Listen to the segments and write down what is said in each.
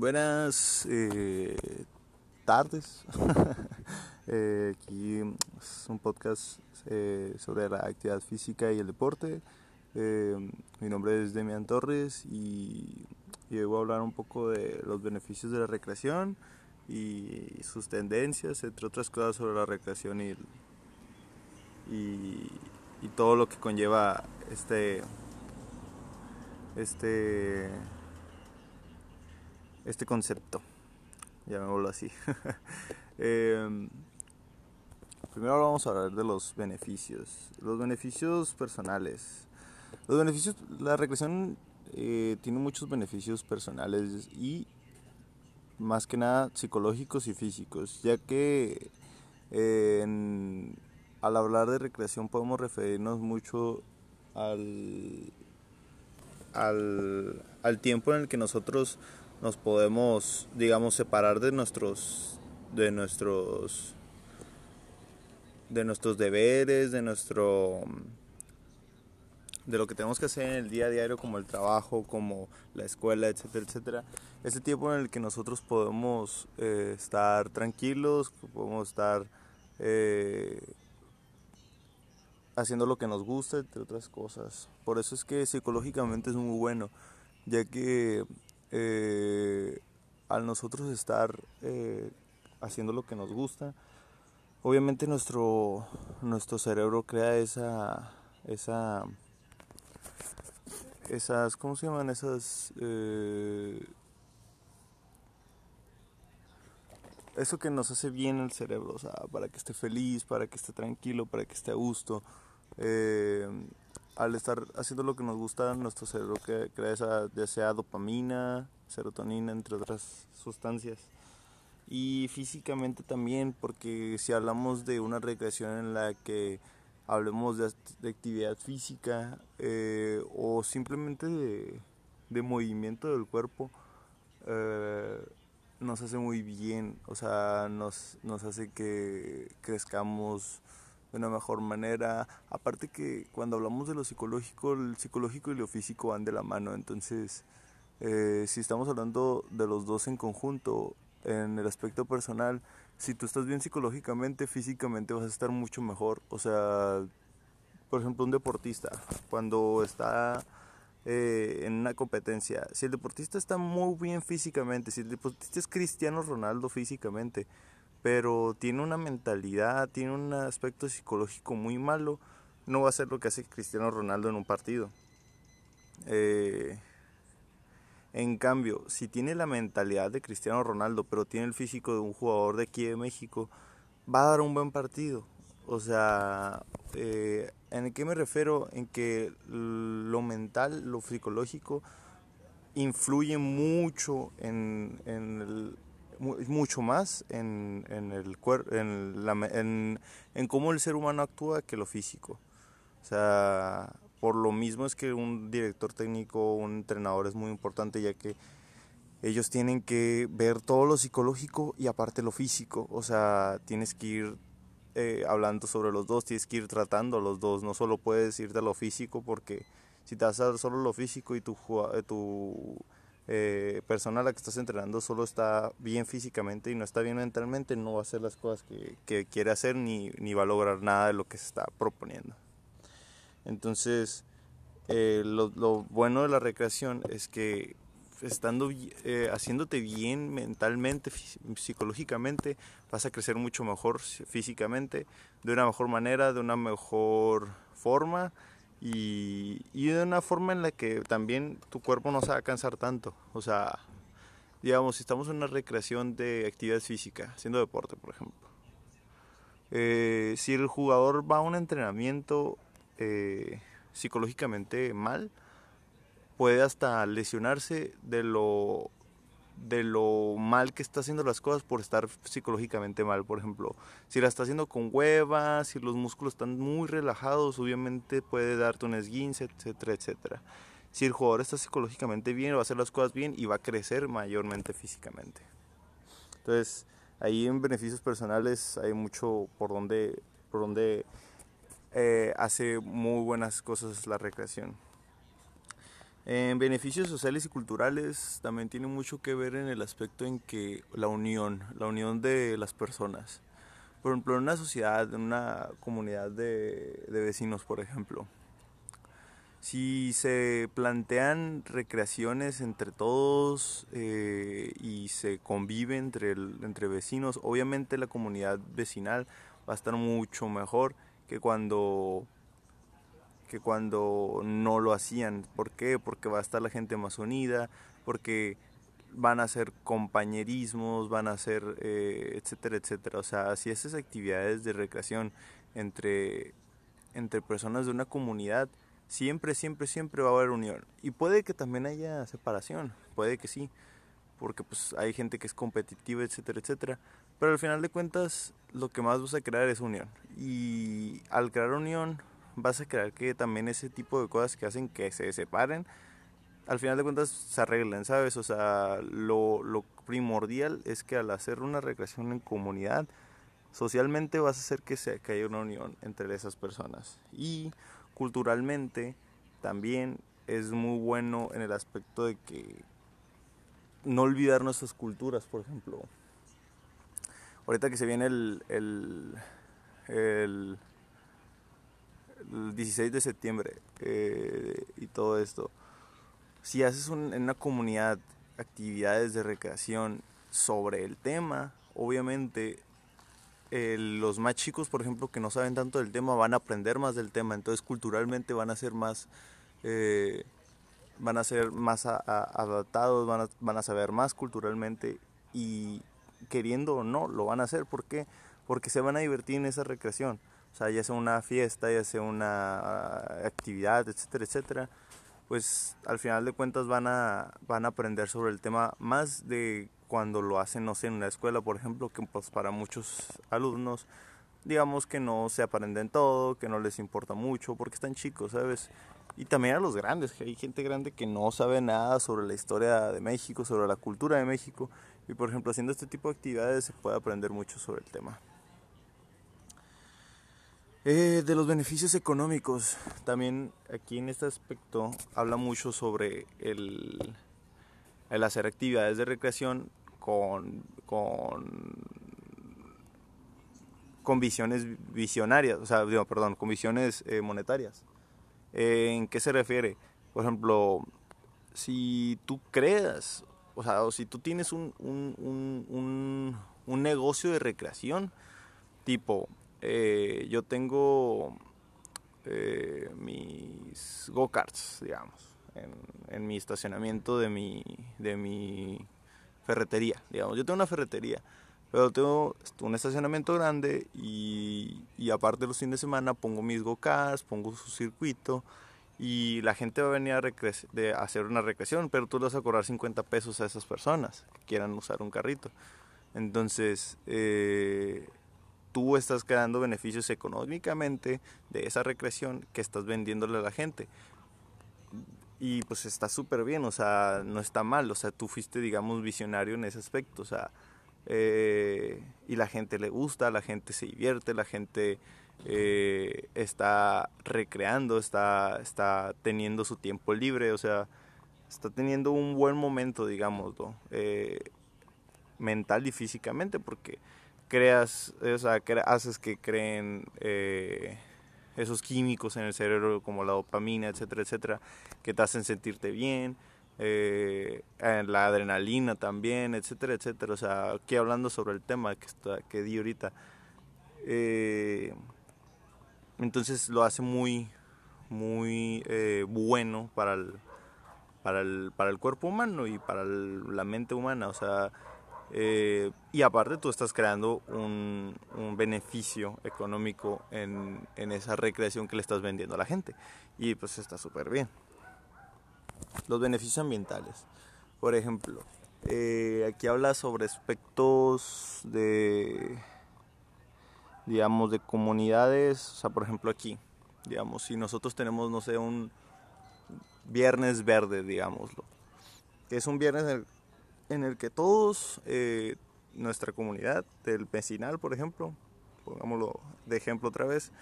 Buenas eh, tardes. eh, aquí es un podcast eh, sobre la actividad física y el deporte. Mi nombre es Demian Torres y, y voy a hablar un poco de los beneficios de la recreación y sus tendencias, entre otras cosas sobre la recreación y, y, y todo lo que conlleva este este este concepto. Llamémoslo así. eh, primero vamos a hablar de los beneficios. Los beneficios personales. Los beneficios, la recreación eh, tiene muchos beneficios personales y más que nada psicológicos y físicos, ya que eh, al hablar de recreación podemos referirnos mucho al, al, al tiempo en el que nosotros nos podemos, digamos, separar de nuestros, de nuestros, de nuestros deberes, de nuestro, de lo que tenemos que hacer en el día a día como el trabajo, como la escuela, etcétera, etcétera. Ese tiempo en el que nosotros podemos eh, estar tranquilos, podemos estar eh, haciendo lo que nos gusta, entre otras cosas. Por eso es que psicológicamente es muy bueno, ya que eh, al nosotros estar eh, haciendo lo que nos gusta, obviamente nuestro, nuestro cerebro crea esa, esa, esas, ¿cómo se llaman? Esas, eh, eso que nos hace bien el cerebro, o sea, para que esté feliz, para que esté tranquilo, para que esté a gusto. Eh, al estar haciendo lo que nos gusta, nuestro cerebro crea esa, ya sea dopamina, serotonina, entre otras sustancias. Y físicamente también, porque si hablamos de una recreación en la que hablemos de, de actividad física eh, o simplemente de, de, movimiento del cuerpo, eh, nos hace muy bien, o sea, nos, nos hace que crezcamos de una mejor manera. Aparte que cuando hablamos de lo psicológico, el psicológico y lo físico van de la mano. Entonces, eh, si estamos hablando de los dos en conjunto, en el aspecto personal, si tú estás bien psicológicamente, físicamente vas a estar mucho mejor. O sea, por ejemplo, un deportista, cuando está eh, en una competencia, si el deportista está muy bien físicamente, si el deportista es Cristiano Ronaldo físicamente, pero tiene una mentalidad, tiene un aspecto psicológico muy malo, no va a ser lo que hace Cristiano Ronaldo en un partido. Eh, en cambio, si tiene la mentalidad de Cristiano Ronaldo, pero tiene el físico de un jugador de aquí de México, va a dar un buen partido. O sea, eh, ¿en qué me refiero? En que lo mental, lo psicológico, influye mucho en, en el, mucho más en, en el en, la, en, en, cómo el ser humano actúa que lo físico. O sea, por lo mismo es que un director técnico, un entrenador es muy importante ya que ellos tienen que ver todo lo psicológico y aparte lo físico. O sea, tienes que ir eh, hablando sobre los dos, tienes que ir tratando los dos. No solo puedes irte a lo físico porque si te vas a dar solo lo físico y tu, tu eh, persona a la que estás entrenando solo está bien físicamente y no está bien mentalmente, no va a hacer las cosas que, quiere hacer ni, va a lograr nada de lo que se está proponiendo. Entonces, eh, lo, lo, bueno de la recreación es que estando eh, haciéndote bien mentalmente, psicológicamente, vas a crecer mucho mejor físicamente, de una mejor manera, de una mejor forma y, de una forma en la que también tu cuerpo no se va a cansar tanto. O sea, digamos, si estamos en una recreación de actividad física, haciendo deporte, por ejemplo. Eh, si el jugador va a un entrenamiento eh, psicológicamente mal, puede hasta lesionarse de lo de lo mal que está haciendo las cosas por estar psicológicamente mal. Por ejemplo, si la está haciendo con huevas, si los músculos están muy relajados, obviamente puede darte un esguince, etcétera, etcétera. Si el jugador está psicológicamente bien, va a hacer las cosas bien y va a crecer mayormente físicamente. Entonces, ahí en beneficios personales hay mucho por donde, por donde eh, hace muy buenas cosas la recreación. En beneficios sociales y culturales también tiene mucho que ver en el aspecto en que la unión, la unión de las personas. Por ejemplo, en una sociedad, en una comunidad de, vecinos, por ejemplo, si se plantean recreaciones entre todos eh, y se convive entre, entre vecinos, obviamente la comunidad vecinal va a estar mucho mejor que cuando que cuando no lo hacían. ¿Por qué? Porque va a estar la gente más unida, porque van a ser compañerismos, van a ser, eh, etcétera, etcétera. O sea, si esas actividades de recreación entre, entre personas de una comunidad, siempre, siempre, siempre va a haber unión. Y puede que también haya separación, puede que sí, porque pues hay gente que es competitiva, etcétera, etcétera. Pero al final de cuentas, lo que más vas a crear es unión. Y al crear unión, vas a crear que también ese tipo de cosas que hacen que se separen, al final de cuentas se arreglen, ¿sabes? O sea, lo, lo primordial es que al hacer una recreación en comunidad, socialmente vas a hacer que, se, que haya una unión entre esas personas. Y culturalmente también es muy bueno en el aspecto de que no olvidar nuestras culturas, por ejemplo. Ahorita que se viene el, el, el, 16 de septiembre eh, y todo esto, si haces en una comunidad actividades de recreación sobre el tema, obviamente los más chicos, por ejemplo, que no saben tanto del tema, van a aprender más del tema, entonces culturalmente van a ser más, eh, van a ser más adaptados, van a, van a saber más culturalmente y queriendo o no, lo van a hacer. ¿Por qué? Porque se van a divertir en esa recreación. O sea, ya sea una fiesta, ya sea una ah, actividad, etcétera, etcétera. Pues al final de cuentas van a, van a aprender sobre el tema más de cuando lo hacen, no sé, en una escuela, por ejemplo, que pues para muchos alumnos, digamos que no se aprenden todo, que no les importa mucho, porque están chicos, ¿sabes? Y también a los grandes, que hay gente grande que no sabe nada sobre la historia de México, sobre la cultura de México, y por ejemplo, haciendo este tipo de actividades se puede aprender mucho sobre el tema. Eh, de los beneficios económicos, también aquí en este aspecto habla mucho sobre el, el hacer actividades de recreación con, con, visiones visionarias, o sea, perdón, con visiones eh, monetarias. Eh, ¿En qué se refiere? Por ejemplo, si tú creas, o sea, o si tú tienes un, un, un, negocio de recreación, tipo, eh, yo tengo mis go-karts, digamos, en, en, mi estacionamiento de mi, de mi ferretería, digamos. Yo tengo una ferretería, pero tengo un estacionamiento grande y, y aparte los fines de semana pongo mis go-karts, pongo su circuito y la gente va a venir a, de hacer una recreación, pero tú le vas a cobrar 50 pesos a esas personas que quieran usar un carrito. Entonces, eh, tú estás creando beneficios económicamente de esa recreación que estás vendiéndole a la gente. Y pues está súper bien, o sea, no está mal, o sea, tú fuiste, digamos, visionario en ese aspecto, o sea, eh, y la gente le gusta, la gente se divierte, la gente eh, está recreando, está, está teniendo su tiempo libre, o sea, está teniendo un buen momento, digamos, eh, mental y físicamente, porque creas, o sea, haces que creen esos químicos en el cerebro como la dopamina, etcétera, etcétera, que te hacen sentirte bien, eh, la adrenalina también, etcétera, etcétera. O sea, aquí hablando sobre el tema que, está, que di ahorita. Eh, entonces lo hace muy, muy eh, bueno para el, para, el, para el cuerpo humano y para la mente humana. O sea, eh, y aparte tú estás creando un, beneficio económico en, esa recreación que le estás vendiendo a la gente. Y pues está súper bien. Los beneficios ambientales. Por ejemplo, eh, aquí habla sobre aspectos de, digamos, de comunidades. O sea, por ejemplo aquí, digamos, si nosotros tenemos, no sé, un viernes verde, digámoslo. Es un viernes en el que todos, eh, nuestra comunidad del vecinal, por ejemplo, pongámoslo de ejemplo otra vez,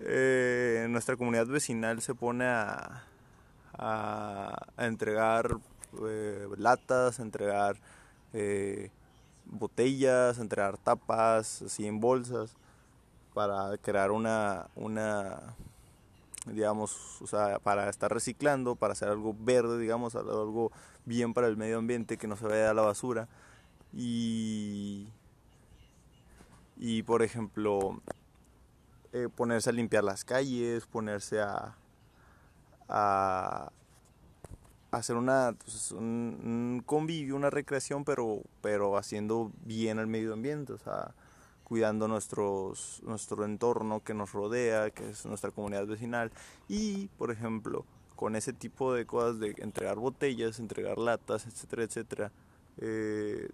eh, nuestra comunidad vecinal se pone a, a, entregar eh, latas, a entregar eh, botellas, a entregar tapas, así en bolsas, para crear una, una digamos, o sea, para estar reciclando, para hacer algo verde, digamos, algo bien para el medio ambiente, que no se vaya a la basura. Y, y por ejemplo, eh, ponerse a limpiar las calles, ponerse a, a hacer una, pues, un, convivio, una recreación, pero, pero haciendo bien al medio ambiente, o sea, cuidando nuestros, nuestro entorno que nos rodea, que es nuestra comunidad vecinal. Y, por ejemplo, con ese tipo de cosas de entregar botellas, entregar latas, etcétera, etcétera, eh,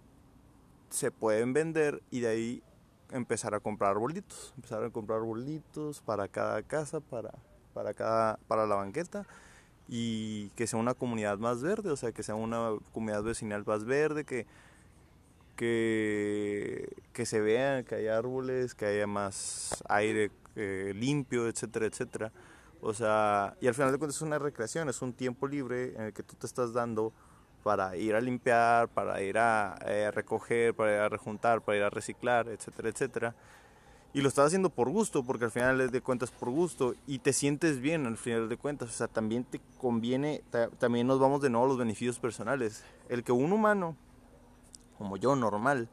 se pueden vender y de ahí empezar a comprar arbolitos, empezar a comprar arbolitos para cada casa, para, para, cada, para la banqueta y que sea una comunidad más verde, o sea, que sea una comunidad vecinal más verde, que que, que se vean, que haya árboles, que haya más aire eh, limpio, etcétera, etcétera. O sea, y al final de cuentas es una recreación, es un tiempo libre en el que tú te estás dando para ir a limpiar, para ir a eh, recoger, para ir a rejuntar, para ir a reciclar, etcétera, etcétera. Y lo estás haciendo por gusto, porque al final de cuentas por gusto y te sientes bien al final de cuentas. O sea, también te conviene, también nos vamos de nuevo a los beneficios personales. El que un humano como yo normal.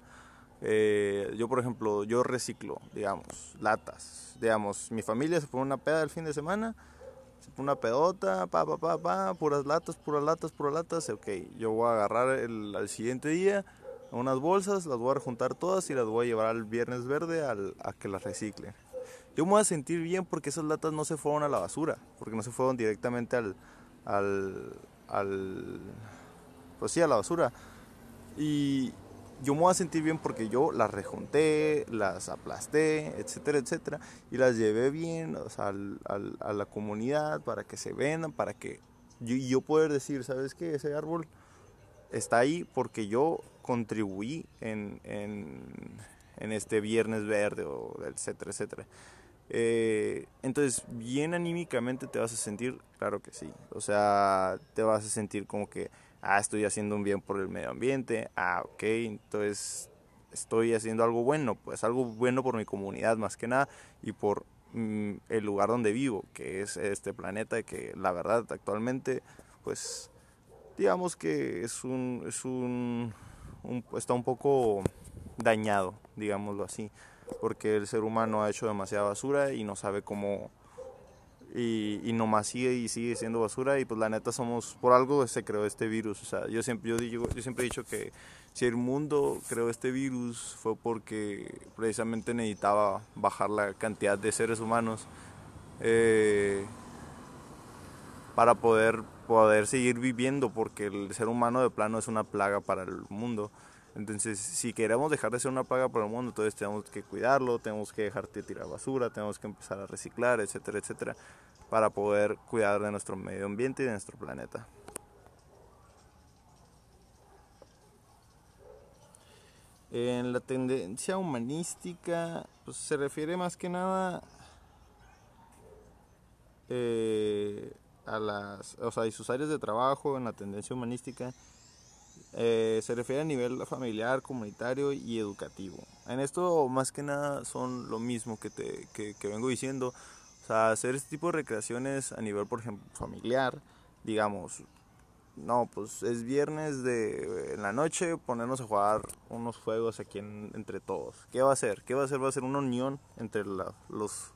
Eh, yo, por ejemplo, yo reciclo, digamos, latas. Digamos, mi familia se pone una peda el fin de semana, se pone una pedota, pa, pa, pa, pa, puras latas, puras latas, puras latas. Ok, yo voy a agarrar el, al siguiente día unas bolsas, las voy a juntar todas y las voy a llevar al viernes verde al, a que las reciclen. Yo me voy a sentir bien porque esas latas no se fueron a la basura, porque no se fueron directamente al, al, al pues sí, a la basura y yo me voy a sentir bien porque yo las rejunté, las aplasté, etcétera, etcétera, y las llevé bien a la comunidad para que se vendan, para que yo, yo poder decir, ¿sabes qué? Ese árbol está ahí porque yo contribuí en, este viernes verde, o etcétera, etcétera. Eh, entonces, bien anímicamente te vas a sentir, claro que sí. O sea, te vas a sentir como que ah, estoy haciendo un bien por el medio ambiente, ah, ok, entonces estoy haciendo algo bueno, pues algo bueno por mi comunidad más que nada y por mm, el lugar donde vivo, que es este planeta que la verdad actualmente, pues digamos que es un, es un, está un poco dañado, digámoslo así, porque el ser humano ha hecho demasiada basura y no sabe cómo y, y nomás sigue y sigue siendo basura y pues la neta somos, por algo se creó este virus, o sea, yo siempre, yo, siempre he dicho que si el mundo creó este virus fue porque precisamente necesitaba bajar la cantidad de seres humanos eh, para poder, poder seguir viviendo, porque el ser humano de plano es una plaga para el mundo. Entonces, si queremos dejar de ser una plaga para el mundo, entonces tenemos que cuidarlo, tenemos que dejar de tirar basura, tenemos que empezar a reciclar, etcétera, etcétera, para poder cuidar de nuestro medio ambiente y de nuestro planeta. En la tendencia humanística pues, se refiere más que nada eh, a las, o sea, y sus áreas de trabajo en la tendencia humanística eh, se refiere a nivel familiar, comunitario y educativo. En esto más que nada son lo mismo que, te, que, vengo diciendo. O sea, hacer este tipo de recreaciones a nivel, por ejemplo, familiar, digamos, no, pues es viernes de en la noche ponernos a jugar unos juegos aquí entre todos. ¿Qué va a hacer? ¿Qué va a hacer? Va a ser una unión entre los, los,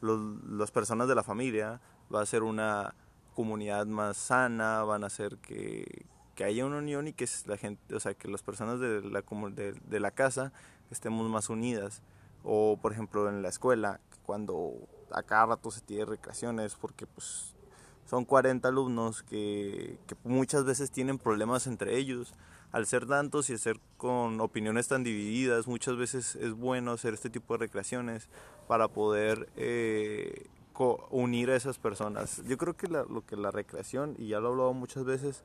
las personas de la familia, va a ser una comunidad más sana, van a hacer que, que haya una unión y que la gente, o sea, que las personas de la, de, de la casa estemos más unidas. O, por ejemplo, en la escuela, cuando a cada rato se tiene recreaciones, porque pues son 40 alumnos que, muchas veces tienen problemas entre ellos. Al ser tantos y ser con opiniones tan divididas, muchas veces es bueno hacer este tipo de recreaciones para poder eh, unir a esas personas. Yo creo que lo que la recreación, y ya lo he hablado muchas veces,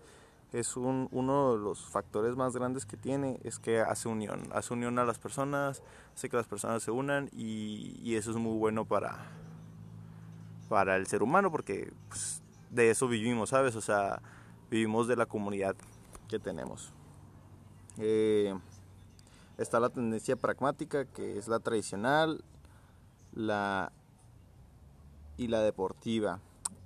es un, uno de los factores más grandes que tiene, es que hace unión, hace unión a las personas, hace que las personas se unan y, eso es muy bueno para, para el ser humano porque pues, de eso vivimos, ¿sabes? O sea, vivimos de la comunidad que tenemos. Eh, está la tendencia pragmática, que es la tradicional, la y la deportiva.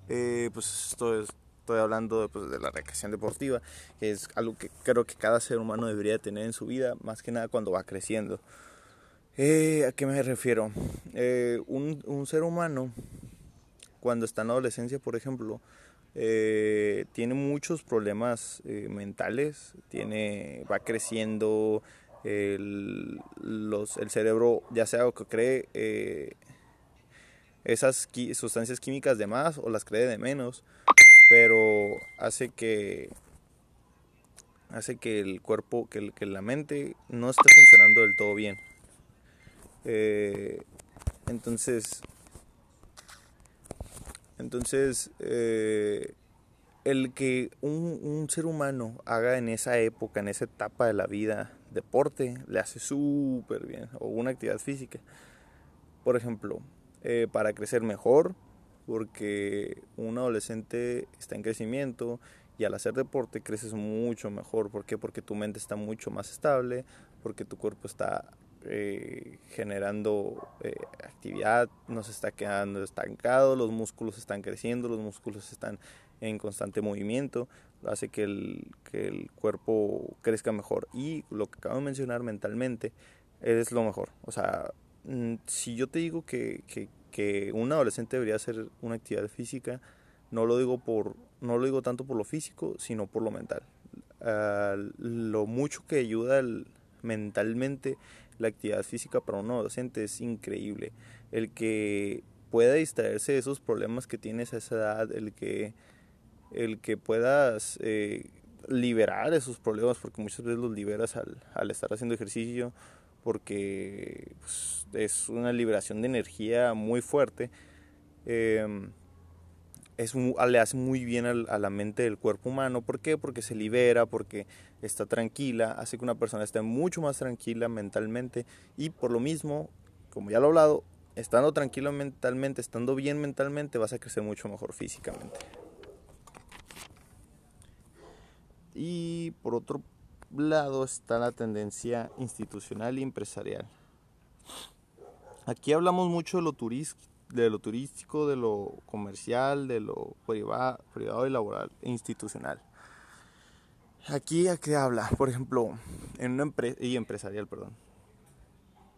Eh, pues esto estoy hablando pues, de la recreación deportiva, que es algo que creo que cada ser humano debería tener en su vida, más que nada cuando va creciendo. Eh, ¿A qué me refiero? Eh, un, ser humano, cuando está en la adolescencia, por ejemplo, tiene muchos problemas mentales, tiene, va creciendo, el cerebro, ya sea lo que cree, esas sustancias químicas de más o las cree de menos, pero hace que hace que el cuerpo, que, que la mente no esté funcionando del todo bien. Eh, entonces, entonces eh, el que un, un, ser humano haga en esa época, en esa etapa de la vida, deporte, le hace súper bien, o una actividad física. Por ejemplo, eh, para crecer mejor, porque un adolescente está en crecimiento y al hacer deporte creces mucho mejor. ¿Por qué? Porque tu mente está mucho más estable, porque tu cuerpo está eh, generando eh, actividad, no se está quedando estancado, los músculos están creciendo, los músculos están en constante movimiento, hace que el, que el cuerpo crezca mejor. Y lo que acabo de mencionar mentalmente es lo mejor. O sea, Mm, si yo te digo que, que, un adolescente debería hacer una actividad física, no lo digo por no lo digo tanto por lo físico, sino por lo mental. Ah, lo mucho que ayuda mentalmente la actividad física para un adolescente es increíble. El que pueda distraerse de esos problemas que tienes a esa edad, el que, el que puedas eh, liberar esos problemas, porque muchas veces los liberas al, al estar haciendo ejercicio porque pues, es una liberación de energía muy fuerte. Em, es, le hace muy bien a la mente del cuerpo humano. ¿Por qué? Porque se libera, porque está tranquila, hace que una persona esté mucho más tranquila mentalmente y por lo mismo, como ya lo he hablado, estando tranquilo mentalmente, estando bien mentalmente, vas a crecer mucho mejor físicamente. Y por otro lado está la tendencia institucional y empresarial. Aquí hablamos mucho de lo, de lo turístico, de lo comercial, de lo privado, privado y laboral e institucional. Aquí a qué habla, por ejemplo, en una empresa y empresarial, perdón.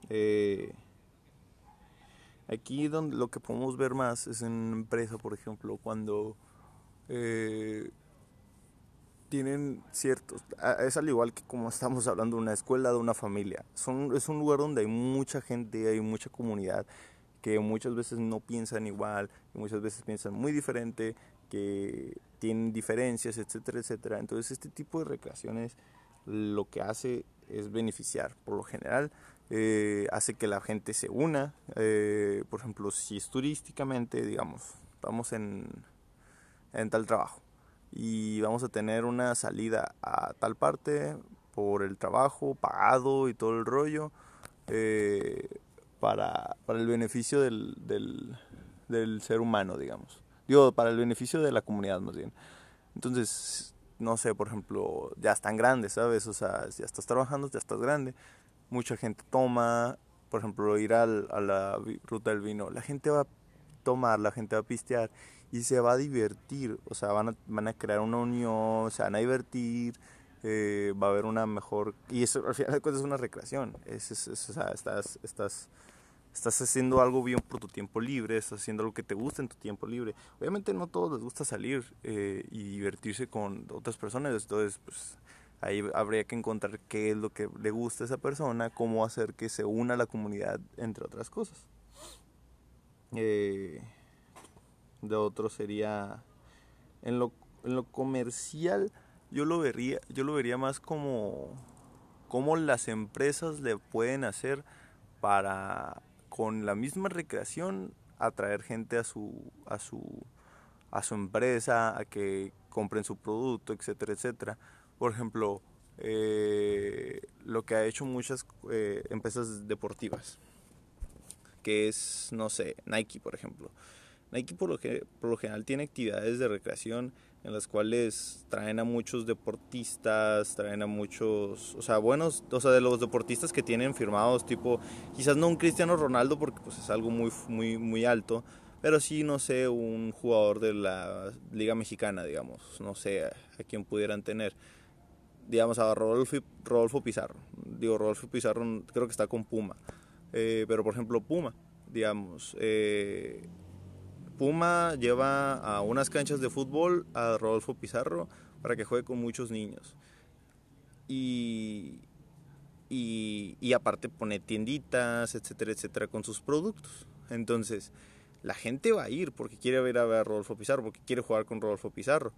Eh, aquí donde lo que podemos ver más es en una empresa, por ejemplo, cuando eh, tienen ciertos, es al igual que como estamos hablando de una escuela, de una familia. Son, es un lugar donde hay mucha gente, hay mucha comunidad que muchas veces no piensan igual, que muchas veces piensan muy diferente, que tienen diferencias, etcétera, etcétera. Entonces este tipo de recreaciones lo que hace es beneficiar, por lo general, eh, hace que la gente se una. Eh, por ejemplo, si es turísticamente, digamos, estamos en, en tal trabajo y vamos a tener una salida a tal parte por el trabajo pagado y todo el rollo eh, para, para, el beneficio del, del, del, ser humano, digamos. Digo, para el beneficio de la comunidad más bien. Entonces, no sé, por ejemplo, ya están grandes, ¿sabes? O sea, ya estás trabajando, ya estás grande. Mucha gente toma, por ejemplo, ir al, a la ruta del vino. La gente va a tomar, la gente va a pistear y se va a divertir, o sea, van a, van a crear una unión, se van a divertir, eh, va a haber una mejor... Y eso al final de cuentas es una recreación, es, o sea, estás, estás, estás haciendo algo bien por tu tiempo libre, estás haciendo algo que te gusta en tu tiempo libre. Obviamente no a todos les gusta salir eh, y divertirse con otras personas, entonces pues ahí habría que encontrar qué es lo que le gusta a esa persona, cómo hacer que se una a la comunidad, entre otras cosas. Eh, de otro sería en lo, en lo comercial yo lo vería yo lo vería más como cómo las empresas le pueden hacer para con la misma recreación atraer gente a su a su a su empresa a que compren su producto etcétera etcétera. Por ejemplo eh, lo que ha hecho muchas eh, empresas deportivas que es no sé Nike por ejemplo Nike por lo, que, por lo general tiene actividades de recreación en las cuales traen a muchos deportistas, traen a muchos, o sea, buenos, o sea, de los deportistas que tienen firmados, tipo, quizás no un Cristiano Ronaldo porque pues es algo muy, muy, muy alto, pero sí, no sé, un jugador de la Liga Mexicana, digamos, no sé a, quién pudieran tener. Digamos, a Rodolfo, Rodolfo Pizarro. Digo, Rodolfo Pizarro creo que está con Puma. Eh, pero, por ejemplo, Puma, digamos, eh, Puma lleva a unas canchas de fútbol a Rodolfo Pizarro para que juegue con muchos niños. Y, y, aparte pone tienditas, etcétera, etcétera, con sus productos. Entonces, la gente va a ir porque quiere ver a, ver a Rodolfo Pizarro, porque quiere jugar con Rodolfo Pizarro.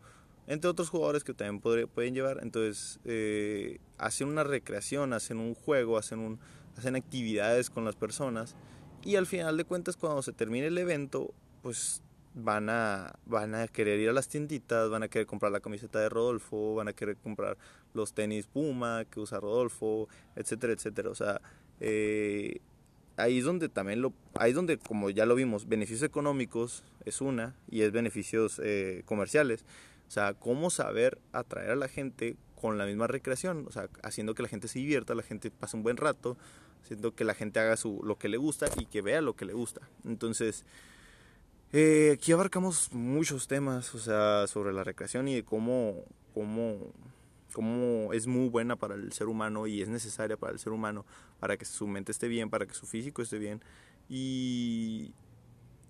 Entre otros jugadores que también pueden llevar. Entonces, eh, hacen una recreación, hacen un juego, hacen, un, hacen actividades con las personas. Y al final de cuentas, cuando se termine el evento, pues van a, van a querer ir a las tienditas, van a querer comprar la camiseta de Rodolfo, van a querer comprar los tenis Puma que usa Rodolfo, etcétera, etcétera. O sea, eh, ahí es donde también lo, ahí es donde, como ya lo vimos, beneficios económicos es una y es beneficios eh, comerciales. O sea, cómo saber atraer a la gente con la misma recreación, o sea, haciendo que la gente se divierta, la gente pase un buen rato, haciendo que la gente haga su, lo que le gusta y que vea lo que le gusta. Entonces, eh, aquí abarcamos muchos temas, o sea, sobre la recreación y de cómo, cómo, cómo es muy buena para el ser humano y es necesaria para el ser humano, para que su mente esté bien, para que su físico esté bien. Y,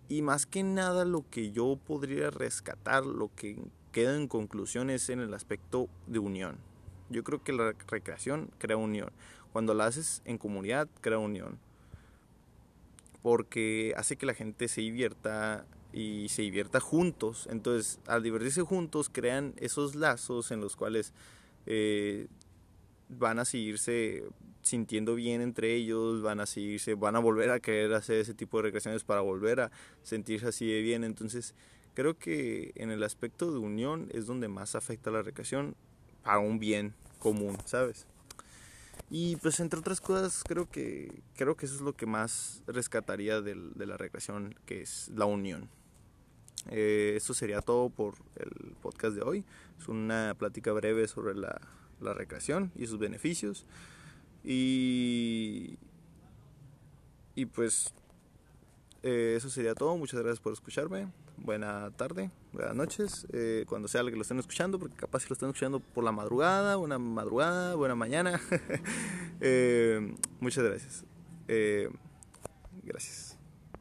y más que nada lo que yo podría rescatar, lo que queda en conclusión es en el aspecto de unión. Yo creo que la recreación crea unión. Cuando la haces en comunidad, crea unión porque hace que la gente se divierta y se divierta juntos. Entonces, al divertirse juntos, crean esos lazos en los cuales eh, van a seguirse sintiendo bien entre ellos, van a seguirse, van a volver a querer hacer ese tipo de recreaciones para volver a sentirse así de bien. Entonces, creo que en el aspecto de unión es donde más afecta la recreación a un bien común, ¿sabes? Y pues entre otras cosas creo que, creo que eso es lo que más rescataría de, de la recreación, que es la unión. Eh, esto sería todo por el podcast de hoy. Es una plática breve sobre la, la recreación y sus beneficios. Y, y pues eh, eso sería todo. Muchas gracias por escucharme buena tarde, buenas noches, eh, cuando sea que lo estén escuchando, porque capaz si lo están escuchando por la madrugada, una madrugada, buena mañana. Eh, muchas gracias. Eh, gracias.